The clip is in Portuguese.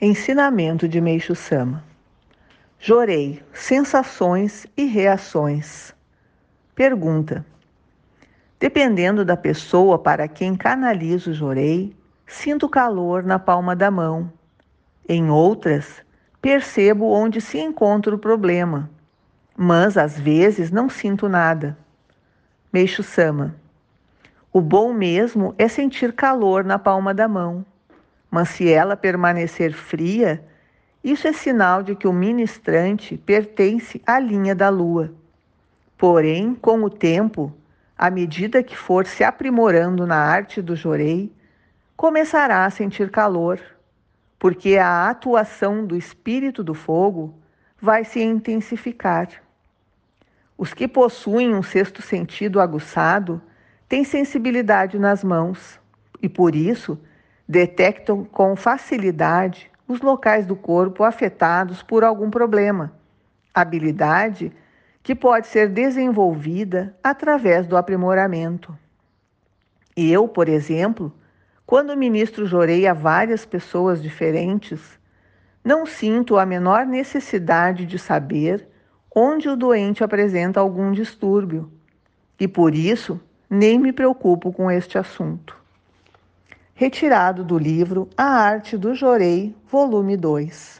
Ensinamento de Meixo Sama. Jorei, sensações e reações. Pergunta: Dependendo da pessoa para quem canalizo o jorei, sinto calor na palma da mão. Em outras, percebo onde se encontra o problema, mas às vezes não sinto nada. Meixo Sama. O bom mesmo é sentir calor na palma da mão mas se ela permanecer fria, isso é sinal de que o ministrante pertence à linha da lua. Porém, com o tempo, à medida que for se aprimorando na arte do jorei, começará a sentir calor, porque a atuação do espírito do fogo vai se intensificar. Os que possuem um sexto sentido aguçado têm sensibilidade nas mãos e, por isso, detectam com facilidade os locais do corpo afetados por algum problema, habilidade que pode ser desenvolvida através do aprimoramento. Eu, por exemplo, quando ministro jorei a várias pessoas diferentes, não sinto a menor necessidade de saber onde o doente apresenta algum distúrbio e por isso nem me preocupo com este assunto retirado do livro A Arte do Jorei, volume 2.